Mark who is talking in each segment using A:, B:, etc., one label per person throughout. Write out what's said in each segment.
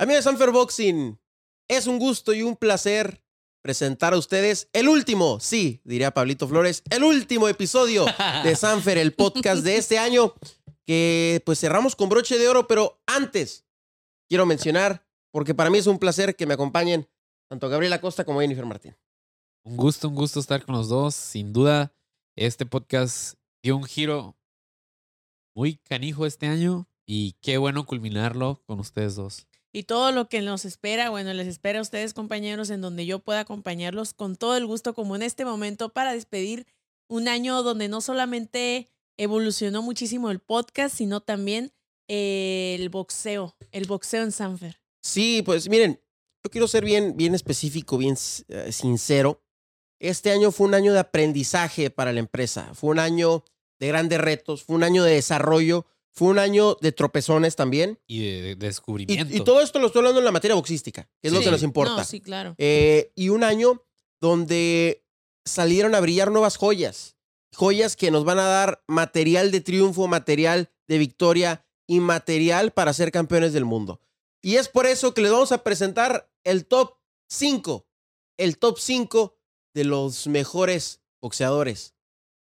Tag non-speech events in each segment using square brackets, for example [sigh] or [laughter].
A: Amigos de Sanfer Boxing, es un gusto y un placer presentar a ustedes el último, sí, diría Pablito Flores, el último episodio de [laughs] Sanfer, el podcast de este año, que pues cerramos con broche de oro, pero antes quiero mencionar, porque para mí es un placer que me acompañen tanto Gabriela Costa como Jennifer Martín.
B: Un gusto, un gusto estar con los dos. Sin duda, este podcast dio un giro muy canijo este año y qué bueno culminarlo con ustedes dos.
C: Y todo lo que nos espera, bueno, les espera a ustedes compañeros en donde yo pueda acompañarlos con todo el gusto como en este momento para despedir un año donde no solamente evolucionó muchísimo el podcast, sino también eh, el boxeo, el boxeo en Sanfer.
A: Sí, pues miren, yo quiero ser bien, bien específico, bien eh, sincero. Este año fue un año de aprendizaje para la empresa, fue un año de grandes retos, fue un año de desarrollo, fue un año de tropezones también.
B: Y de descubrimiento.
A: y todo esto lo estoy hablando en la materia boxística, que es lo que nos importa.
C: No, sí, claro.
A: Eh, y un año donde salieron a brillar nuevas joyas. Joyas que nos van a dar material de triunfo, material de victoria y material para ser campeones del mundo. Y es por eso que les vamos a presentar el top 5. El top 5 de los mejores boxeadores,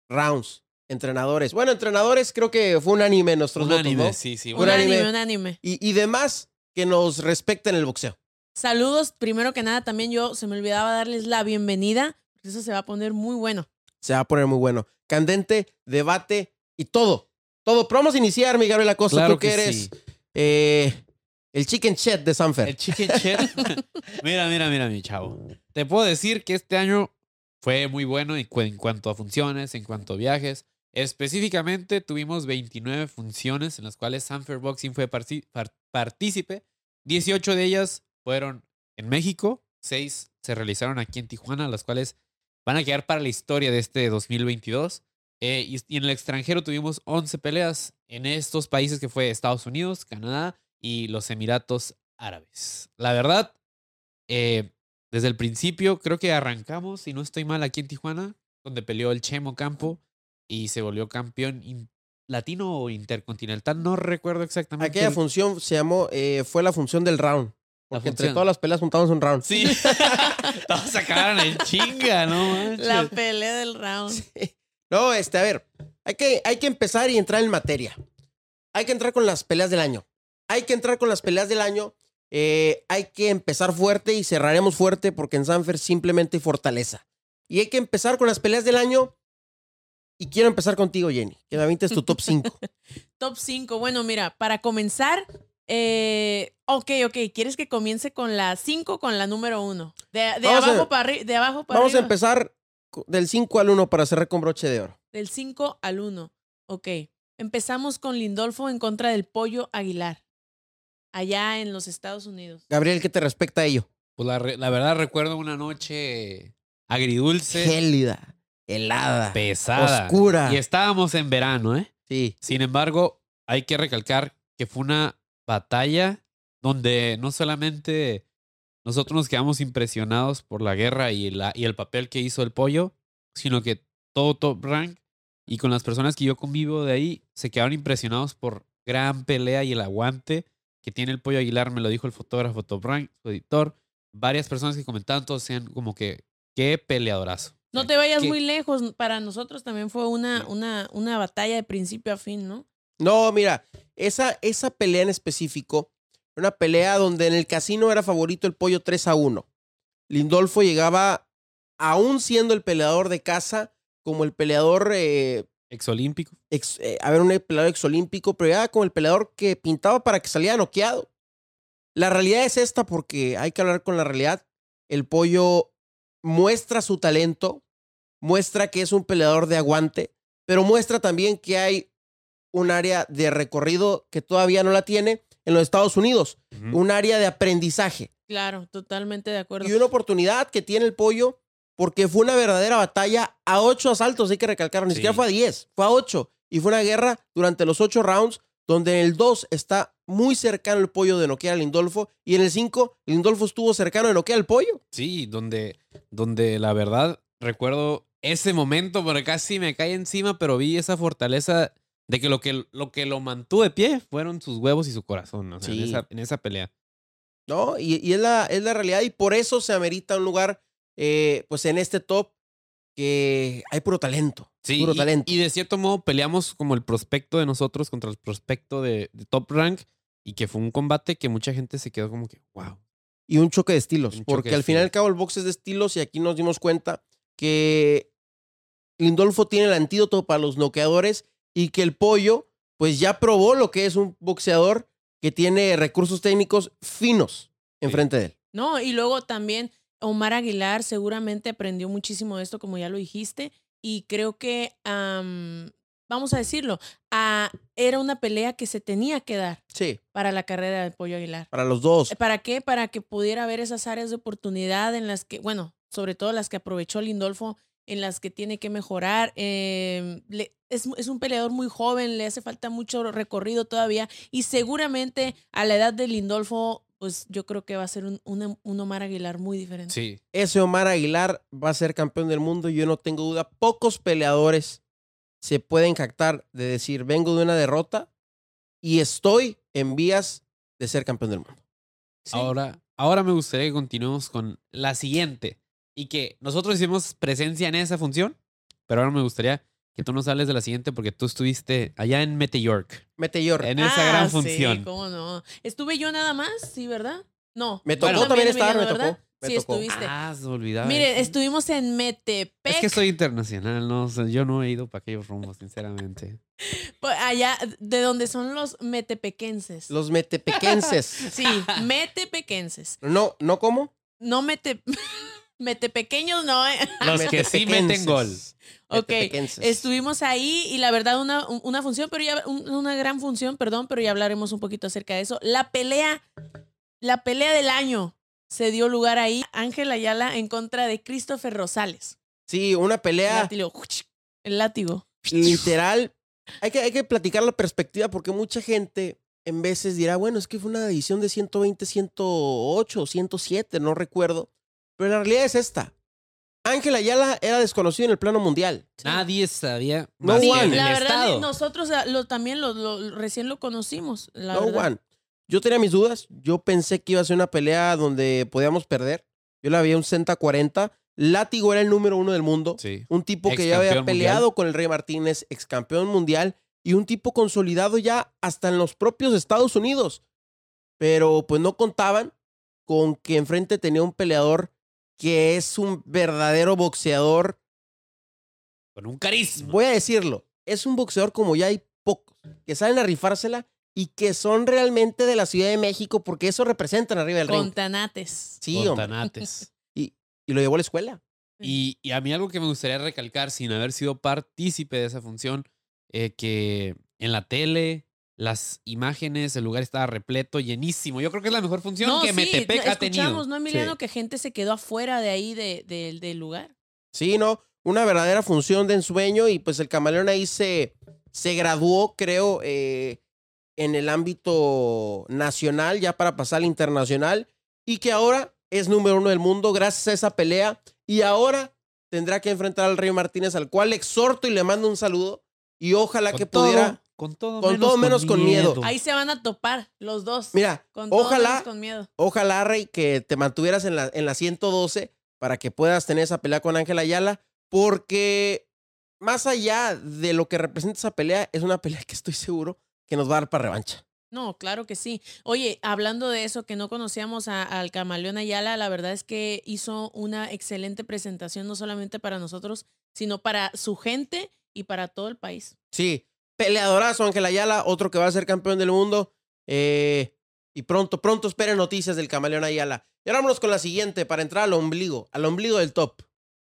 A: rounds, entrenadores. Bueno, entrenadores creo que fue unánime en nuestros
B: un
A: votos,
B: anime,
A: ¿no?
B: sí, sí.
A: Un
C: Un
A: anime.
C: anime, un anime.
A: Y, y demás que nos respecten el boxeo.
C: Saludos, primero que nada, también yo se me olvidaba darles la bienvenida, porque eso se va a poner muy bueno.
A: Se va a poner muy bueno. Candente, debate y todo. Todo. Pero vamos a iniciar, mi Gabriela Costa.
B: Claro
A: tú que,
B: que
A: eres
B: sí.
A: eh, el chicken chat de Sanfer.
B: El chicken chat. [laughs] mira, mira, mira, mi chavo. Te puedo decir que este año fue muy bueno en, cu- en cuanto a funciones, en cuanto a viajes. Específicamente tuvimos 29 funciones en las cuales Sanfer Boxing fue partícipe. 18 de ellas fueron en México, 6 se realizaron aquí en Tijuana, las cuales van a quedar para la historia de este 2022. Eh, y, y en el extranjero tuvimos 11 peleas en estos países que fue Estados Unidos, Canadá y los Emiratos Árabes. La verdad, eh, desde el principio creo que arrancamos, si no estoy mal, aquí en Tijuana, donde peleó el Chemo Campo y se volvió campeón in- latino o intercontinental, no recuerdo exactamente.
A: Aquella
B: el-
A: función se llamó, eh, fue la función del round. Porque entre todas las peleas juntamos un round.
B: Sí, [laughs] todos sacaron el chinga, ¿no? manches?
C: La pelea del round.
A: No, este, a ver, hay que, hay que empezar y entrar en materia. Hay que entrar con las peleas del año. Hay que entrar con las peleas del año. Eh, hay que empezar fuerte y cerraremos fuerte porque en Sanfer simplemente hay fortaleza. Y hay que empezar con las peleas del año. Y quiero empezar contigo, Jenny. Que me avientes tu top 5. [laughs]
C: Top 5. Bueno, mira, para comenzar, eh, ok, ok, ¿quieres que comience con la 5 o con la número 1? De, abajo para arriba, de abajo para
A: Vamos a
C: arriba.
A: empezar del 5 al 1 para cerrar con broche de oro.
C: Del 5 al 1. Ok. Empezamos con Lindolfo en contra del Pollo Aguilar. Allá en los Estados Unidos.
A: Gabriel, ¿qué te respecta a ello?
B: Pues la, re- la verdad recuerdo una noche agridulce,
A: Gélida, helada,
B: pesada.
A: oscura.
B: Y estábamos en verano, ¿eh?
A: Sí.
B: Sin embargo, hay que recalcar que fue una batalla donde no solamente nosotros nos quedamos impresionados por la guerra y, la, y el papel que hizo el pollo, sino que todo Top Rank y con las personas que yo convivo de ahí se quedaron impresionados por gran pelea y el aguante que tiene el pollo Aguilar, me lo dijo el fotógrafo Top Rank, su editor, varias personas que comentaban, todos decían como que qué peleadorazo.
C: No te vayas
B: ¿Qué?
C: muy lejos. Para nosotros también fue una, una, una batalla de principio a fin, ¿no?
A: No, mira, esa, esa pelea en específico, una pelea donde en el casino era favorito el pollo 3 a 1. Lindolfo llegaba, aún siendo el peleador de casa, como el peleador, eh,
B: Exolímpico.
A: ex- eh, a ver, un peleador exolímpico, pero llegaba como el peleador que pintaba para que saliera noqueado. La realidad es esta porque hay que hablar con la realidad. El pollo muestra su talento, muestra que es un peleador de aguante, pero muestra también que hay un área de recorrido que todavía no la tiene en los Estados Unidos, un área de aprendizaje
C: Claro, totalmente de acuerdo.
A: y una oportunidad que tiene el pollo porque fue una verdadera batalla a ocho asaltos, hay que recalcar, ni
B: Sí.
A: siquiera fue a diez, fue a ocho y fue una guerra durante los ocho rounds donde en el 2 está muy cercano el pollo de noquear a Lindolfo y en el 5 Lindolfo estuvo cercano de noquear al pollo.
B: Sí, donde, donde la verdad recuerdo ese momento, porque casi me cae encima, pero vi esa fortaleza de que lo que lo, que lo mantuvo de pie fueron sus huevos y su corazón, o sea, en, esa, en esa pelea.
A: ¿no? Y, y es, la, es la realidad y por eso se amerita un lugar, eh, pues en este top, que hay puro talento.
B: Sí,
A: puro
B: y,
A: talento.
B: y de cierto modo peleamos como el prospecto de nosotros contra el prospecto de, de Top Rank y que fue un combate que mucha gente se quedó como que, wow.
A: y un choque de estilos.
B: Un
A: porque al final y al cabo el box es de estilos y aquí nos dimos cuenta que Lindolfo tiene el antídoto para los noqueadores y que el pollo pues ya probó lo que es un boxeador que tiene recursos técnicos finos enfrente de él.
C: No, y luego también Omar Aguilar seguramente aprendió muchísimo de esto, como ya lo dijiste, y creo que, am, vamos a decirlo, ah, era una pelea que se tenía que dar
A: Sí,
C: para la carrera del Pollo Aguilar.
A: para los dos.
C: ¿Para qué? Para que pudiera haber esas áreas de oportunidad en las que, bueno, sobre todo las que aprovechó Lindolfo, en las que tiene que mejorar. Eh, le- es, es un peleador muy joven, le hace falta mucho recorrido todavía y seguramente a la edad de Lindolfo, pues yo creo que va a ser un, un- un Omar Aguilar muy diferente.
B: Sí.
A: Ese Omar Aguilar va a ser campeón del mundo yo no tengo duda. Pocos peleadores se pueden jactar de decir, vengo de una derrota y estoy en vías de ser campeón del mundo.
C: Sí.
B: Ahora, ahora me gustaría que continuemos con la siguiente. Y que nosotros hicimos presencia en esa función, pero ahora me gustaría que tú nos hables de la siguiente porque tú estuviste allá en Meteork,
A: Meteor.
B: en esa
C: Ah,
B: gran
C: sí,
B: función.
C: cómo no. Estuve yo nada más, sí, ¿verdad? No.
A: Me tocó también estar, me tocó, me
C: sí,
A: tocó.
C: estuviste.
B: Ah, se olvidaba.
C: Mire, estuvimos en Metepec.
B: Es que soy internacional, no, O sea, yo no he ido para aquellos rumbos, sinceramente. [laughs]
C: Pues, Allá, de donde son los metepequenses.
A: Los metepequenses. [laughs]
C: Sí, metepequenses.
A: no, ¿no cómo?
C: No mete... [laughs] metepequeños, no. eh. [laughs]
B: Los que sí meten gol.
C: Ok. Estuvimos ahí y la verdad una, una función, pero ya un- una gran función, perdón, pero ya hablaremos un poquito acerca de eso. La pelea, la pelea del año se dio lugar ahí. Ángel Ayala en contra de Christopher Rosales.
A: Sí, una
C: El
A: pelea
C: látigo. El látigo.
A: literal. Hay que, hay que platicar la perspectiva porque mucha gente en veces dirá, bueno, es que fue una edición de 120, 108, 107, no recuerdo. Pero la realidad es esta. Ángel Ayala era desconocido en el plano mundial.
B: Nadie sabía
A: No one.
B: el
C: la verdad,
B: estado.
C: nosotros lo, también lo, lo- recién lo conocimos. La
A: no
C: verdad.
A: one. Yo tenía mis dudas. Yo pensé que iba a ser una pelea donde podíamos perder. Yo la veía un 60-40. Látigo era el número uno del mundo.
B: Sí.
A: Un tipo que ya había peleado
B: mundial.
A: con el Rey Martínez, ex campeón mundial, y un tipo consolidado ya hasta en los propios Estados Unidos. Pero pues no contaban con que enfrente tenía un peleador que es un verdadero boxeador.
B: Con un carisma.
A: Voy a decirlo, es un boxeador como ya hay pocos, que salen a rifársela y que son realmente de la Ciudad de México porque eso representan arriba del
C: Con
A: ring. Sí,
B: con
A: hombre.
B: tanates.
A: Y lo llevó a la escuela.
B: Y, y a mí algo que me gustaría recalcar, sin haber sido partícipe de esa función, eh, que en la tele, las imágenes, el lugar estaba repleto, llenísimo. Yo creo que es la mejor función que
C: sí,
B: Metepec ha tenido.
C: escuchamos, ¿no, Emiliano?
A: Sí.
C: Que gente se quedó afuera de ahí de, de- del lugar.
A: Sí, ¿no? Una verdadera función de ensueño y pues el camaleón ahí se, se graduó, creo, eh, en el ámbito nacional, ya para pasar al internacional, y que ahora es número uno del mundo gracias a esa pelea y ahora tendrá que enfrentar al Rey Martínez, al cual le exhorto y le mando un saludo y ojalá
B: Con
A: que
B: todo,
A: pudiera...
B: Con todo
A: con
B: menos,
A: todo menos con miedo.
C: Ahí se van a topar los dos.
A: Mira,
C: con todo
A: ojalá,
C: menos con miedo.
A: ojalá, Rey, que te mantuvieras en la, en la 112 para que puedas tener esa pelea con Ángel Ayala, porque más allá de lo que representa esa pelea, es una pelea que estoy seguro que nos va a dar para revancha.
C: No, claro que sí. Oye, hablando de eso, que no conocíamos a- al camaleón Ayala, la verdad es que hizo una excelente presentación, no solamente para nosotros, sino para su gente y para todo el país.
A: Sí, peleadorazo Ángel Ayala, otro que va a ser campeón del mundo. eh, y pronto, pronto esperen noticias del camaleón Ayala. Y ahora vámonos con la siguiente para entrar al ombligo, al ombligo del top.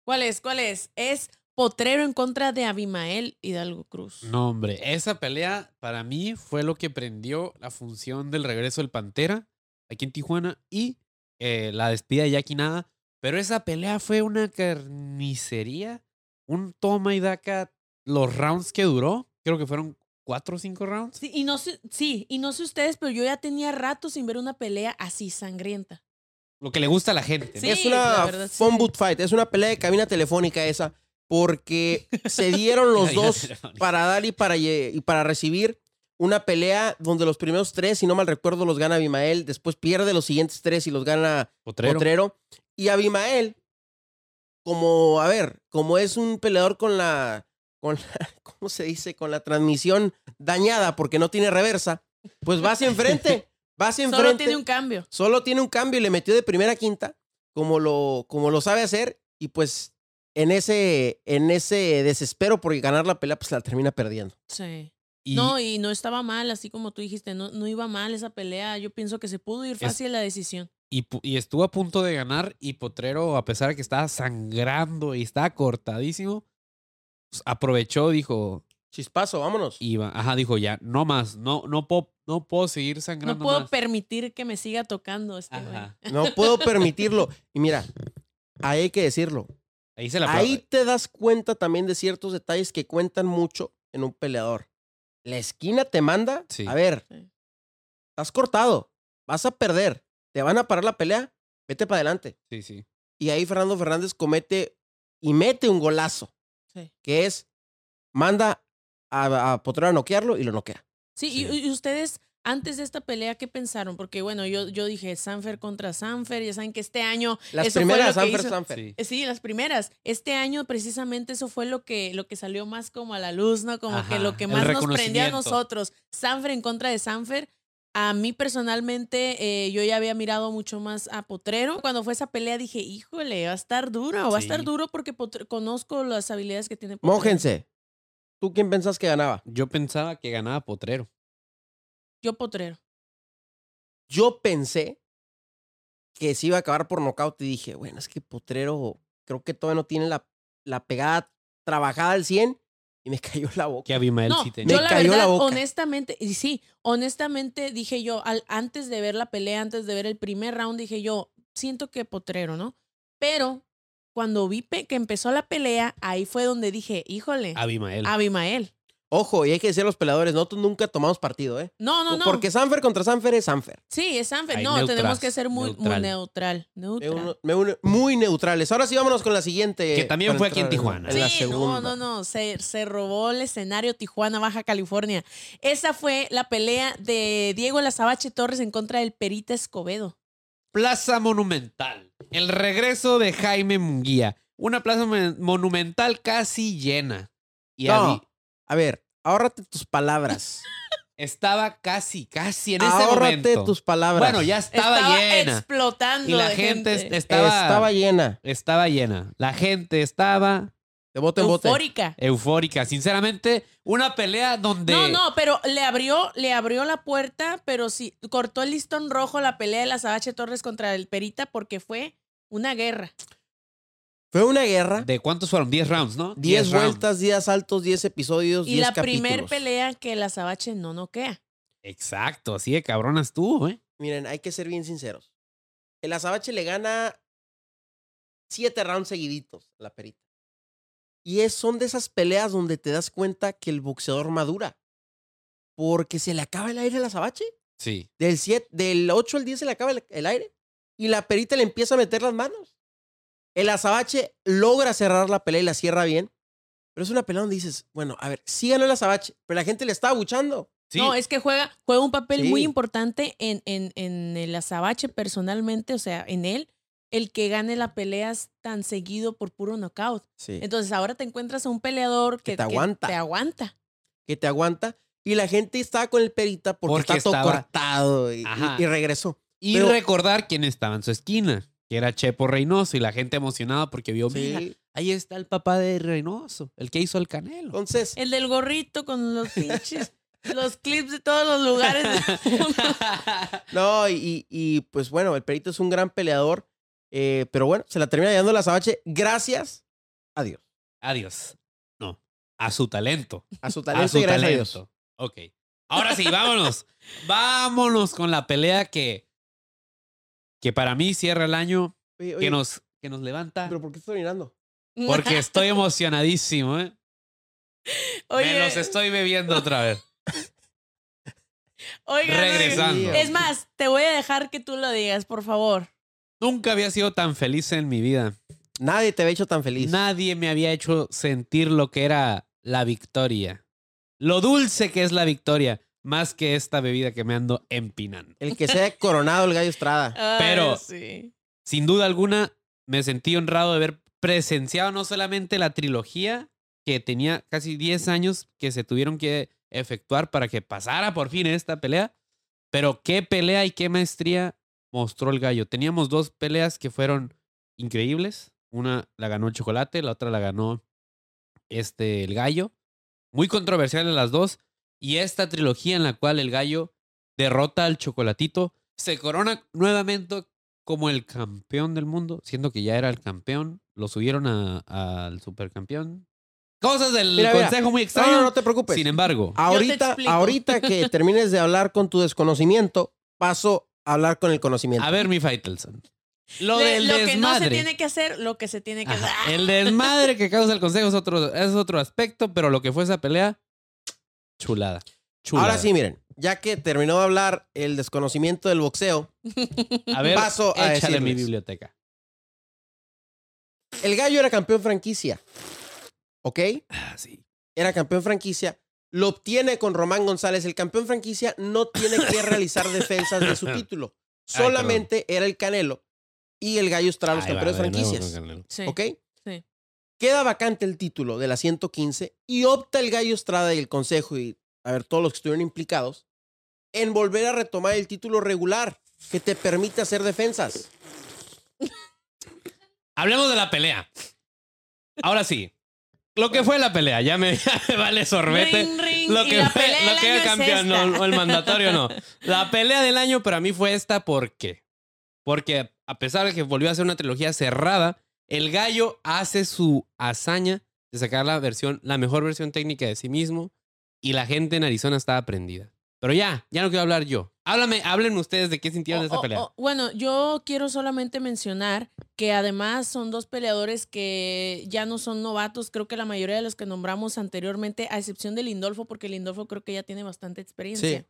C: ¿Cuál es? ¿Cuál es? Es Potrero en contra de Abimael Hidalgo Cruz.
B: No, hombre, esa pelea para mí fue lo que prendió la función del regreso del Pantera aquí en Tijuana y eh, la despida de Jackie Nada. Pero esa pelea fue una carnicería, un toma y daca. Los rounds que duró, creo que fueron cuatro o cinco rounds.
C: Sí, y no sé, sí, y no sé ustedes, pero yo ya tenía rato sin ver una pelea así sangrienta.
B: Lo que le gusta a la gente.
A: es una
C: verdad, sí.
A: phone boot fight, es una pelea de cabina telefónica esa, porque [laughs] se dieron los dos para dar y para, y para recibir una pelea donde los primeros tres, si no mal recuerdo, los gana Abimael. Después pierde los siguientes tres y los gana
B: Potrero.
A: Potrero. Y Abimael, como, a ver, como es un peleador con la, con la, [laughs] ¿cómo se dice? Con la transmisión dañada porque no tiene reversa, pues va hacia enfrente. [laughs] Va hacia enfrente.
C: Solo tiene un cambio.
A: Solo tiene un cambio y le metió de primera a quinta, como lo, como lo sabe hacer. Y pues en ese, en ese desespero por ganar la pelea, pues la termina perdiendo.
C: Sí.
B: Y
C: No, y no estaba mal, así como tú dijiste, no, no iba mal esa pelea. Yo pienso que se pudo ir fácil la decisión.
B: Y, y estuvo a punto de ganar y Potrero, a pesar de que estaba sangrando y estaba cortadísimo, aprovechó, dijo,
A: Chispazo, vámonos.
B: iba, ajá, dijo ya, no más, no, no puedo, no puedo seguir
C: No
B: sangrando
C: puedo
B: más.
C: permitir que me siga tocando este güey.
A: No puedo permitirlo. Y mira, ahí hay que decirlo.
B: Ahí se la
A: Ahí te das cuenta también de ciertos detalles que cuentan mucho en un peleador. La esquina te manda,
B: Sí.
A: a ver,
C: Sí.
A: estás cortado, vas a perder, te van a parar la pelea, vete para adelante.
B: Sí, sí.
A: Y ahí Fernando Fernández comete y mete un golazo,
C: Sí.
A: que es, manda a, a Potrero a noquearlo y lo noquea.
C: Sí, y-
B: Sí.
C: Y, ustedes antes de esta pelea, ¿qué pensaron? Porque bueno, yo, yo dije Sanfer contra Sanfer, ya saben que este año...
A: Las
C: eso fue
A: primeras,
C: lo que
A: Sanfer,
C: hizo-
A: Sanfer.
B: Sí.
C: Eh, Sí, las primeras. Este año precisamente eso fue lo que, lo que salió más como a la luz, ¿no? Como que lo que más nos prendió a nosotros. Sanfer en contra de Sanfer. A mí personalmente, eh, yo ya había mirado mucho más a Potrero. Cuando fue esa pelea dije, híjole, va a estar duro, va a estar duro porque Potre- conozco las habilidades que tiene Potrero.
A: Mójense. ¿Tú quién pensás que ganaba?
B: Yo pensaba que ganaba Potrero.
C: Yo Potrero.
A: Yo pensé que se iba a acabar por nocaut y dije, bueno, es que Potrero creo que todavía no tiene la, la pegada trabajada al 100 y me [laughs] cayó la boca.
B: Que Abimael
C: No,
B: sí tenía.
C: yo
A: Me
C: la
A: cayó la
C: verdad,
A: boca.
C: honestamente, y sí, honestamente dije yo, al, antes de ver la pelea, antes de ver el primer round, dije yo, siento que Potrero, ¿no? Pero cuando vi pe- que empezó la pelea, ahí fue donde dije, híjole,
B: Abimael.
C: Abimael.
A: Ojo, y hay que decir a los peleadores, nosotros nunca tomamos partido, ¿eh?
C: No, no, no.
A: Porque Sanfer contra Sanfer es Sanfer.
C: sí, es Sanfer. No, tenemos que ser muy
B: neutral.
C: neutral. Muy neutral.
A: Me
C: neutral.
A: uno- me une- muy neutrales. Ahora sí, vámonos con la siguiente.
B: Que también fue aquí en Tijuana.
A: En la
C: Sí,
A: segunda.
C: no, no, no, se, se robó el escenario Tijuana, Baja California. Esa fue la pelea de Diego Lazabache Torres en contra del Perita Escobedo.
B: Plaza Monumental. El regreso de Jaime Munguía. Una plaza mon- monumental casi llena. Y
A: No, a ver, ahórrate tus palabras.
B: estaba casi, casi en ese
A: ahórrate
B: momento.
A: tus palabras.
B: Bueno, ya estaba, llena.
C: explotando.
B: Y la
C: de
B: gente,
C: gente.
B: est- estaba,
A: Estaba llena.
B: estaba llena. La gente estaba
A: De bote en bote.
C: eufórica.
B: eufórica. Sinceramente, una pelea donde.
C: No, no, pero le abrió, le abrió la puerta, pero sí, cortó el listón rojo la pelea de la Sabache Torres contra el Perita porque fue una guerra.
A: Fue una guerra.
B: ¿De cuántos fueron? 10 rounds, ¿no?
A: 10
B: rounds.
A: vueltas, 10 saltos, 10 episodios,
C: Y
A: 10
C: la primer
A: capítulos.
C: pelea que la Sabache no noquea.
B: Exacto, así de cabrona estuvo, ¿eh?
A: Miren, hay que ser bien sinceros. El Azabache le gana 7 rounds seguiditos a la perita. Y es, son de esas peleas donde te das cuenta que el boxeador madura. Porque se le acaba el aire al Azabache.
B: Sí.
A: Del, 7, del 8 al 10 se le acaba el, el aire. Y la perita le empieza a meter las manos. El Azabache logra cerrar la pelea y la cierra bien. Pero es una pelea donde dices, bueno, a ver, sí ganó el Azabache, pero la gente le está abuchando.
B: Sí.
C: No, es que juega, juega un papel muy importante en, en, en el Azabache personalmente, o sea, en él, el que gane la peleas tan seguido por puro knockout.
A: Sí.
C: Entonces ahora te encuentras a un peleador que,
A: te aguanta.
C: te aguanta.
A: que te aguanta. Y la gente estaba con el perita porque,
B: Porque
A: está todo
B: estaba-
A: cortado y, y-
B: Ajá.
A: y regresó.
B: y
A: pero-
B: recordar quién estaba en su esquina, que era Chepo Reynoso, y la gente emocionada porque vio, mira,
A: Sí.
B: ahí está el papá de Reynoso, el que hizo el canelo.
A: Entonces,
C: El del gorrito con los pinches, los clips de todos los lugares. del [laughs] mundo.
A: no, y, pues bueno, el perito es un gran peleador. eh, pero bueno, se la termina llevando la Sabache. Gracias a Dios.
B: Adiós. No, a su talento.
A: A su
B: A
A: talento
B: su
A: y gracias
B: talento.
A: a Dios.
B: Ok. Ahora sí, vámonos. vámonos con la pelea que, que para mí cierra el año,
A: Oye,
B: que nos, que nos levanta.
A: ¿Pero por qué estoy mirando?
B: Porque [laughs] estoy emocionadísimo, ¿eh?
C: Oye,
B: Me los estoy bebiendo otra vez. [laughs]
C: oigan,
B: regresando.
C: Es más, te voy a dejar que tú lo digas, por favor.
B: Nunca había sido tan feliz en mi vida.
A: Nadie te había hecho tan feliz.
B: Nadie me había hecho sentir lo que era la victoria. Lo dulce que es la victoria. Más que esta bebida que me ando empinando.
A: El que sea coronado el gallo Estrada. [laughs]
C: Ay,
B: Pero-
C: sí.
B: Sin duda alguna, me sentí honrado de haber presenciado no solamente la trilogía que tenía casi 10 años que se tuvieron que efectuar para que pasara por fin esta pelea, pero qué pelea y qué maestría mostró el gallo. Teníamos dos peleas que fueron increíbles. Una la ganó el chocolate, la otra la ganó este, el gallo. Muy controversiales las dos. Y esta trilogía en la cual el gallo derrota al chocolatito, se corona nuevamente como el campeón del mundo, siendo que ya era el campeón. Lo subieron a- al supercampeón. Cosas del
A: Mira, mira.
B: consejo muy
A: No,
B: extraño.
A: no, no te preocupes.
B: Sin embargo,
A: ahorita, ahorita que [laughs] termines de hablar con tu desconocimiento, paso a hablar con el conocimiento.
B: a ver, mi Faitelson. Lo
C: De-
B: del
C: lo que no se tiene que hacer, lo que se tiene que
B: Ajá,
C: hacer.
B: El desmadre que causa el consejo es otro, es otro aspecto, pero lo que fue esa pelea, chulada. chulada.
A: Ahora sí, miren, ya que terminó de hablar el desconocimiento del boxeo, [laughs]
B: A ver,
A: paso a
B: échale mi
A: decirles.
B: biblioteca.
A: el gallo era campeón franquicia. ¿Ok?
B: Ah, sí.
A: Era campeón franquicia. Lo obtiene con Román González. El campeón franquicia no tiene que [laughs] realizar defensas de su título.
B: Ay,
A: Solamente era el Canelo y el gallo Estrada los
B: Ahí va,
A: campeones
B: nuevo
A: franquicias.
B: con Canelo.
C: Sí.
A: ¿Ok?
C: Sí.
A: Queda vacante el título de la 115 y opta el Gallo Estrada y el Consejo y, a ver, todos los que estuvieron implicados, en volver a retomar el título regular que te permite hacer defensas.
B: Hablemos de la pelea. Ahora sí. Lo que fue la pelea, ya me, [laughs] ya me vale sorbete.
C: Ring, ring,
B: Lo
C: y
B: que
C: la
B: fue,
C: pelea
B: lo que el
C: es
B: campeón, no, el mandatorio no. [laughs] La pelea del año para mí fue esta, ¿por qué? Porque a pesar de que volvió a ser una trilogía cerrada, el gallo hace su hazaña de sacar la versión, la mejor versión técnica de sí mismo, y la gente en Arizona estaba prendida. Pero ya, ya no quiero hablar yo. Háblame, háblenme ustedes de qué sintieron de esa
C: Oh, oh,
B: pelea.
C: oh, bueno, yo quiero solamente mencionar que además son dos peleadores que ya no son novatos. Creo que la mayoría de los que nombramos anteriormente, a excepción de Lindolfo, porque Lindolfo creo que ya tiene bastante experiencia.
A: Sí.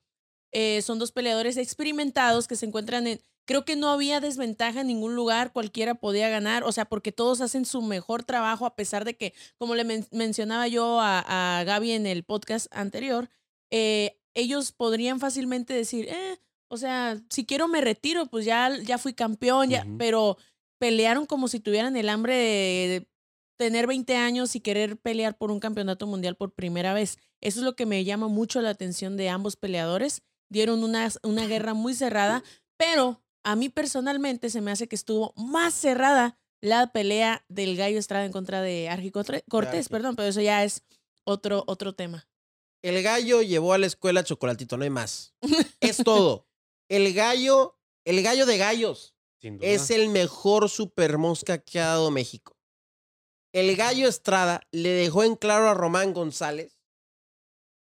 C: Eh, son dos peleadores experimentados que se encuentran en. Creo que no había desventaja en ningún lugar, cualquiera podía ganar, o sea, porque todos hacen su mejor trabajo, a pesar de que, como le men- mencionaba yo a, a Gaby en el podcast anterior, eh, ellos podrían fácilmente decir, eh, o sea, si quiero me retiro, pues ya, ya fui campeón, ya, pero pelearon como si tuvieran el hambre de, de tener 20 años y querer pelear por un campeonato mundial por primera vez. Eso es lo que me llama mucho la atención de ambos peleadores. Dieron una, una [laughs] guerra muy cerrada, pero a mí personalmente se me hace que estuvo más cerrada la pelea del Gallo Estrada en contra de Argi Cortés, perdón, pero eso ya es otro, otro tema.
A: El gallo llevó a la escuela chocolatito, no hay más. [laughs] Es todo. El gallo, el gallo de gallos,
B: Sin duda.
A: es el mejor super mosca que ha dado México. El gallo Estrada le dejó en claro a Román González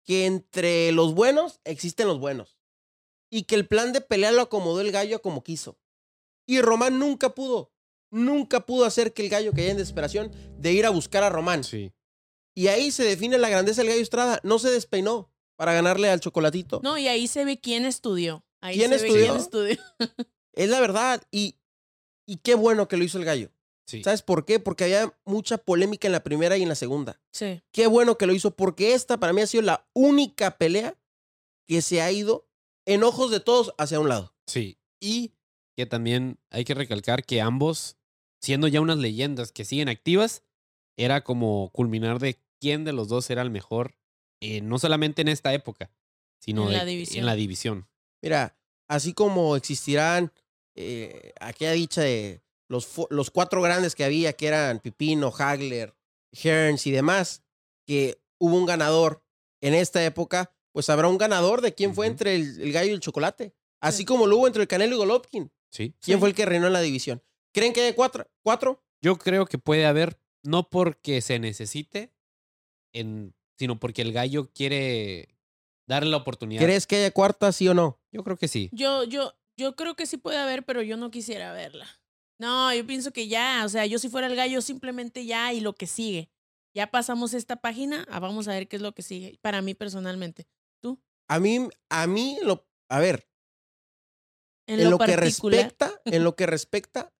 A: que entre los buenos existen los buenos. Y que el plan de pelea lo acomodó el gallo como quiso. Y Román nunca pudo, nunca pudo hacer que el gallo cayera en desesperación de ir a buscar a Román.
B: Sí.
A: Y ahí se define la grandeza del gallo Estrada. No se despeinó para ganarle al chocolatito.
C: No, y ahí se ve quién estudió. Ahí
A: ¿Quién
C: se ve
A: estudió?
C: quién estudió. [laughs]
A: Es la verdad. Y, y qué bueno que lo hizo el gallo.
B: Sí.
A: ¿Sabes por qué? Porque había mucha polémica en la primera y en la segunda.
C: Sí.
A: Qué bueno que lo hizo, porque esta para mí ha sido la única pelea que se ha ido en ojos de todos hacia un lado.
B: Sí. Y que también hay que recalcar que ambos, siendo ya unas leyendas que siguen activas, era como culminar de quién de los dos era el mejor, eh, no solamente en esta época, sino
C: En
B: de-
C: la división.
B: en la división.
A: Mira, así como existirán eh, aquella dicha de los, los cuatro grandes que había, que eran Pipino, Hagler, Hearns y demás, que hubo un ganador en esta época, pues habrá un ganador de quién fue entre el, el gallo y el chocolate. Así
C: Sí.
A: como lo hubo entre el Canelo y Golovkin.
B: Sí.
A: ¿Quién
C: Sí.
A: fue el que reinó en la división? ¿Creen que hay cuatro? ¿Cuatro?
B: Yo creo que puede haber, no porque se necesite, en, sino porque el gallo quiere darle la oportunidad.
A: ¿Crees que haya cuarta, sí o no?
B: Yo creo que sí.
C: Yo, yo, yo creo que sí puede haber, pero yo no quisiera verla. No, yo pienso que ya, o sea, yo si fuera el gallo, simplemente ya y lo que sigue. Ya pasamos esta página, ah, vamos a ver qué es lo que sigue. Para mí personalmente.
A: A mí, a mí, lo, a ver,
C: En,
A: en,
C: lo,
A: lo, que respecta, en lo que respecta,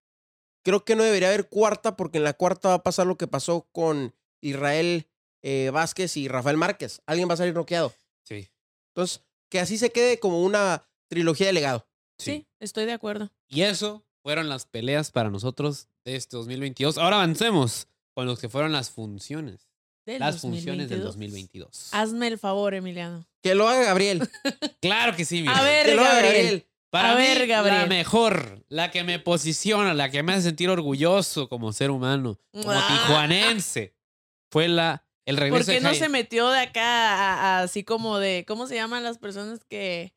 A: creo que no debería haber cuarta porque en la cuarta va a pasar lo que pasó con Israel eh, Vázquez y Rafael Márquez. Alguien va a salir noqueado.
B: Sí.
A: Entonces, que así se quede como una trilogía de legado.
C: Sí, estoy de acuerdo.
B: Y eso fueron las peleas para nosotros de este 2022. Ahora avancemos con los que fueron las funciones.
C: Del
B: las funciones del
C: 2022.
B: 2022.
C: Hazme el favor, Emiliano.
A: Que lo haga Gabriel. [laughs]
B: Claro que sí, mi
C: A ver,
A: que lo haga
C: Gabriel.
B: Para
C: A
B: mí,
C: ver, Gabriel.
B: la mejor, la que me posiciona, la que me hace sentir orgulloso como ser humano, como
C: Ah.
B: tijuanense, fue la el regreso
C: ¿Por qué
B: de
C: no se metió de acá a- a- así como de, ¿cómo se llaman las personas que,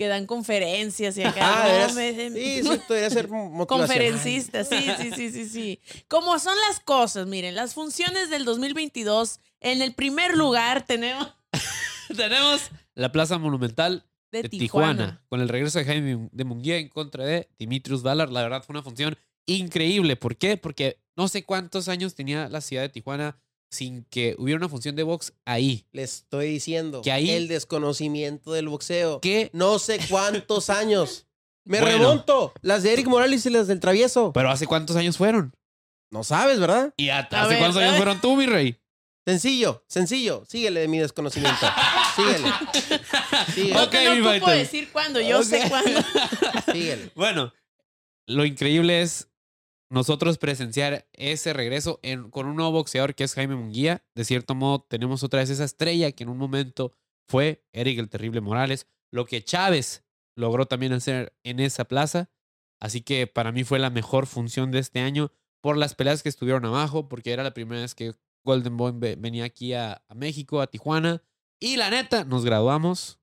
C: que dan conferencias y [laughs] acá?
A: Ah,
C: me-
A: Sí, sí, [laughs] podría ser.
C: Conferencista, sí, sí, sí, sí, sí. Como son las cosas, miren, las funciones del 2022, en el primer lugar tenemos [laughs]
B: Tenemos la Plaza Monumental
C: de,
B: de
C: Tijuana.
B: Tijuana. con el regreso de Jaime de Munguía en contra de Dimitrius Valar. La verdad fue una función increíble. ¿Por qué? Porque no sé cuántos años tenía la ciudad de Tijuana sin que hubiera una función de box ahí.
A: Le estoy diciendo.
B: Que ahí-
A: El desconocimiento del boxeo.
B: ¿Qué?
A: No sé cuántos [laughs] años. Me
B: Bueno.
A: remonto. Las de Eric Morales y las del Travieso.
B: Pero ¿hace cuántos años fueron?
A: No sabes, ¿verdad?
B: ¿Y hace
C: ver,
B: cuántos años fueron tú, mi rey?
A: Sencillo, sencillo. Síguele de mi desconocimiento. [laughs] Síguele. Síguele.
C: No
B: Ok,
C: te no ocupo
B: Maite.
C: decir cuándo, yo sé cuándo. [laughs]
A: Síguele.
B: Bueno, lo increíble es nosotros presenciar ese regreso con un nuevo boxeador que es Jaime Munguía. De cierto modo, tenemos otra vez esa estrella que en un momento fue Eric el Terrible Morales. Lo que Chávez logró también hacer en esa plaza. Así que para mí fue la mejor función de este año por las peleas que estuvieron abajo, porque era la primera vez que Golden Boy ve- venía aquí a, a México, a Tijuana. Y la neta, nos graduamos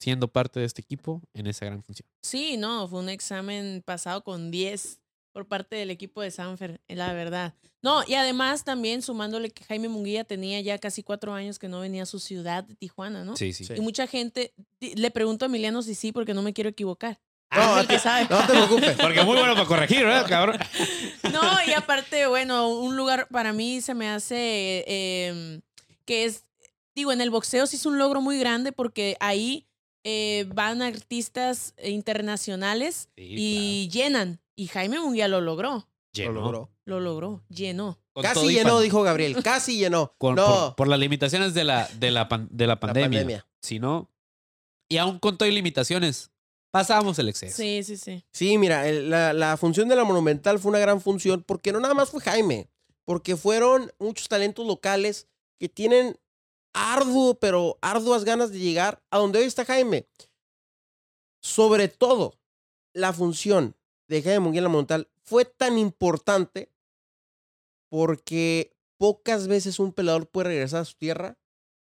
B: siendo parte de este equipo en esa gran función.
C: Sí, no, fue un examen pasado con 10 por parte del equipo de Sanfer, la verdad. No, y además también sumándole que Jaime Munguía tenía ya casi cuatro años que no venía a su ciudad de Tijuana, ¿no?
B: Sí, sí.
A: Sí.
C: Y mucha gente, le pregunto a Emiliano si sí, porque no me quiero equivocar.
A: No,
C: Ah, es el que sabe.
A: No te preocupes. [laughs]
B: Porque muy bueno para corregir, ¿verdad, cabrón?
C: No, y aparte, bueno, un lugar para mí se me hace eh, que es, digo, en el boxeo sí es un logro muy grande porque ahí eh, van artistas internacionales y llenan. Y Jaime Munguía lo logró,
A: Lo logró.
C: lo logró, llenó.
B: Con
A: Casi llenó,
B: pan-
A: dijo Gabriel. [laughs] Casi llenó.
B: con-
A: no,
B: por, por las limitaciones de la, de la, pan- de la
A: la
B: pandemia.
A: pandemia.
B: Si no, y aún con todo y limitaciones, pasamos el exceso.
C: Sí, sí, sí.
A: Sí, mira, el- la, la función de la Monumental fue una gran función porque no nada más fue Jaime, porque fueron muchos talentos locales que tienen arduo, pero arduas ganas de llegar a donde hoy está Jaime. Sobre todo, la función de Jaime Munguía en la Monumental fue tan importante porque pocas veces un peleador puede regresar a su tierra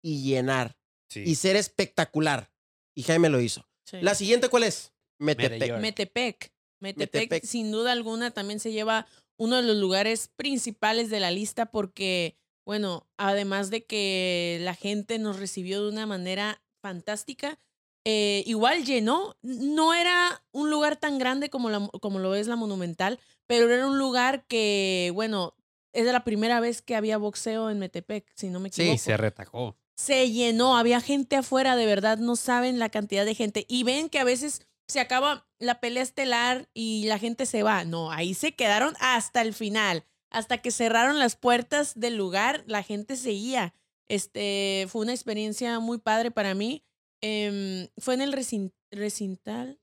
A: y llenar
B: Sí.
A: y ser espectacular. Y Jaime lo hizo.
C: sí.
A: La siguiente, ¿cuál es? Metepec.
C: Metepec. Metepec. sin duda alguna, también se lleva uno de los lugares principales de la lista porque, bueno, además de que la gente nos recibió de una manera fantástica, eh, igual llenó. No era un lugar tan grande como, la, como lo es la Monumental, pero era un lugar que, bueno, es la primera vez que había boxeo en Metepec, si no me
A: Sí,
C: equivoco
B: Y se retacó.
C: se llenó, había gente afuera, de verdad, no saben la cantidad de gente. Y ven que a veces se acaba la pelea estelar y la gente se va. No, ahí se quedaron hasta el final. Hasta que cerraron las puertas del lugar, la gente seguía. Este, fue una experiencia muy padre para mí. Em, fue en el recin- recintal,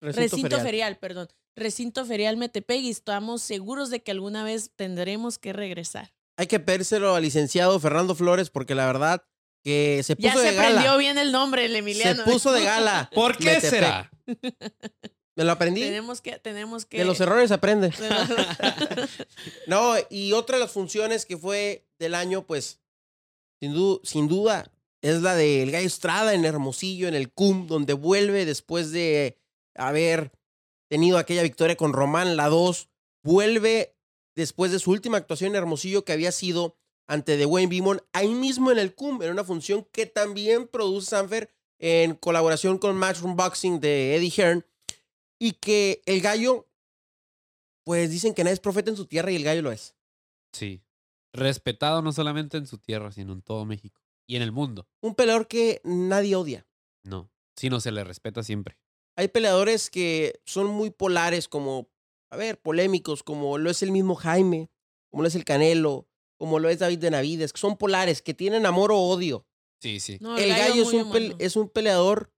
C: recinto, ferial. perdón. Recinto ferial Metepec y estamos seguros de que alguna vez tendremos que regresar.
A: Hay que pedírselo al licenciado Fernando Flores porque la verdad que se puso
C: Ya se
A: de gala.
C: aprendió bien el nombre, el Emiliano.
A: Se puso de gala. [laughs]
B: ¿Por qué
A: Metepec.
B: será?
A: Me lo aprendí.
C: Tenemos que, tenemos que.
A: De los errores se aprende. [laughs]
C: de [laughs]
A: No, y otra de las funciones que fue del año, pues, sin, du- sin duda, es la del Gallo Estrada en Hermosillo, en el CUM, donde vuelve después de haber tenido aquella victoria con Román, la 2, vuelve después de su última actuación en Hermosillo que había sido ante The Wayne Beamon, ahí mismo en el CUM, en una función que también produce Sanfer en colaboración con Matchroom Boxing de Eddie Hearn, y que el gallo, pues dicen que nadie es profeta en su tierra y el gallo lo es.
B: Sí. Respetado no solamente en su tierra, sino en todo México. Y en el mundo.
A: Un peleador que nadie odia.
B: No. Sino se le respeta siempre.
A: Hay peleadores que son muy polares, como, a ver, polémicos, como lo es el mismo Jaime, como lo es el Canelo, como lo es David Benavides, que son polares, que tienen amor o odio.
B: Sí, sí.
C: No,
A: el gallo, es, un es un peleador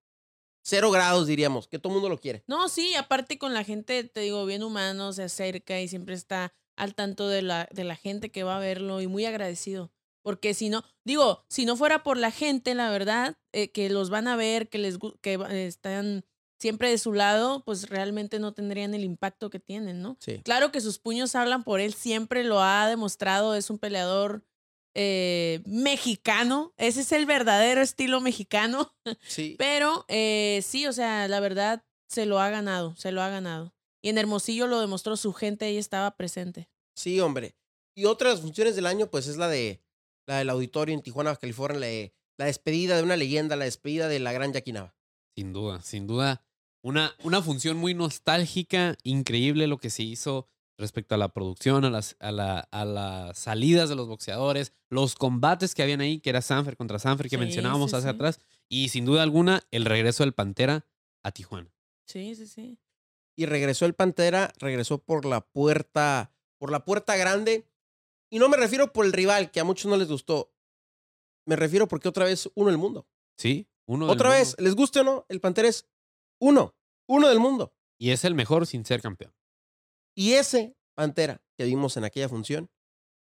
A: Cero grados, diríamos, que todo el mundo lo quiere.
C: No, sí, aparte con la gente, te digo, bien humano, se acerca y siempre está al tanto de la, de la gente que va a verlo y muy agradecido. Porque si no, digo, si no fuera por la gente, la verdad, eh, que los van a ver, que les que están siempre de su lado, pues realmente no tendrían el impacto que tienen, ¿no?
A: Sí.
C: Claro que sus puños hablan por él, siempre lo ha demostrado, es un peleador eh, mexicano, ese es el verdadero estilo mexicano. [laughs]
A: Sí.
C: Pero eh, sí, o sea, la verdad se lo ha ganado, se lo ha ganado. Y en Hermosillo lo demostró su gente, ahí estaba presente.
A: Sí, hombre. Y otra de las funciones del año, pues es la de la del auditorio en Tijuana, California, la, de- la despedida de una leyenda, la despedida de la gran Yaquinaba.
B: Sin duda, sin duda. Una, una función muy nostálgica, increíble lo que se hizo respecto a la producción, a las, a, la- a las salidas de los boxeadores, los combates que habían ahí, que era Sanfer contra Sanfer, que
C: Sí,
B: mencionábamos
C: sí,
B: hace
C: sí.
B: atrás, y sin duda alguna, el regreso del Pantera a Tijuana.
C: Sí, sí, sí.
A: Y regresó el Pantera, regresó por la puerta, por la puerta grande. Y no me refiero por el rival, que a muchos no les gustó. Me refiero porque otra vez uno del mundo.
B: ¿Sí? Uno del
A: Otra vez,
B: mundo.
A: les guste o no, el Pantera es uno, uno del mundo.
B: Y es el mejor sin ser campeón.
A: Y ese Pantera que vimos en aquella función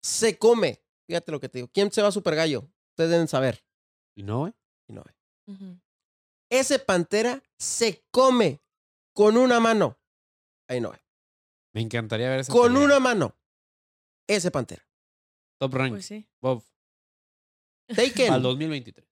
A: se come. Fíjate lo que te digo. ¿Quién se va a Super Gallo? Ustedes deben saber.
B: ¿Y no, güey?
A: Y no, eh. Ese Pantera se come con una mano. Ahí no. eh.
B: Me encantaría ver esa
A: Con
B: pelea.
A: una mano. Ese Pantera.
B: Top rank.
C: Pues sí.
B: Bob.
A: Taken
B: Al 2023.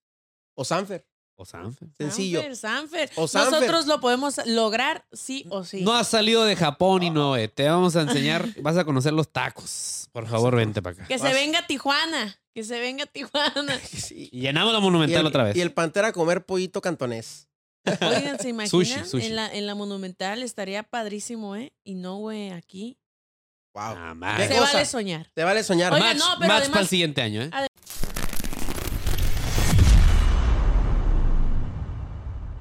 A: o Sanfer.
B: O Sanfer.
A: Sencillo.
C: Sanfer, Sanfer.
A: O Sanfer.
C: Nosotros lo podemos lograr sí o sí.
B: No has salido de Japón y no, eh. Te vamos a enseñar, [laughs] vas a conocer los tacos. Por favor, vente para acá.
C: que se
A: Vas.
C: venga a Tijuana. Que se venga a Tijuana. [laughs]
A: Sí.
B: Y llenamos la
A: Y
B: monumental
A: el,
B: otra vez.
A: y el Pantera a comer pollito cantonés.
C: Oigan, ¿se [laughs] imaginan?
B: Sushi, sushi.
C: En, la, en la Monumental estaría padrísimo, ¿eh? Y no, güey, aquí.
A: Wow.
B: Ah, más.
A: ¿Qué
C: Se
A: cosa?
C: vale soñar.
A: Te vale soñar.
C: Oiga,
B: match
C: no, pero
B: match
C: además-
B: para el siguiente año, ¿eh?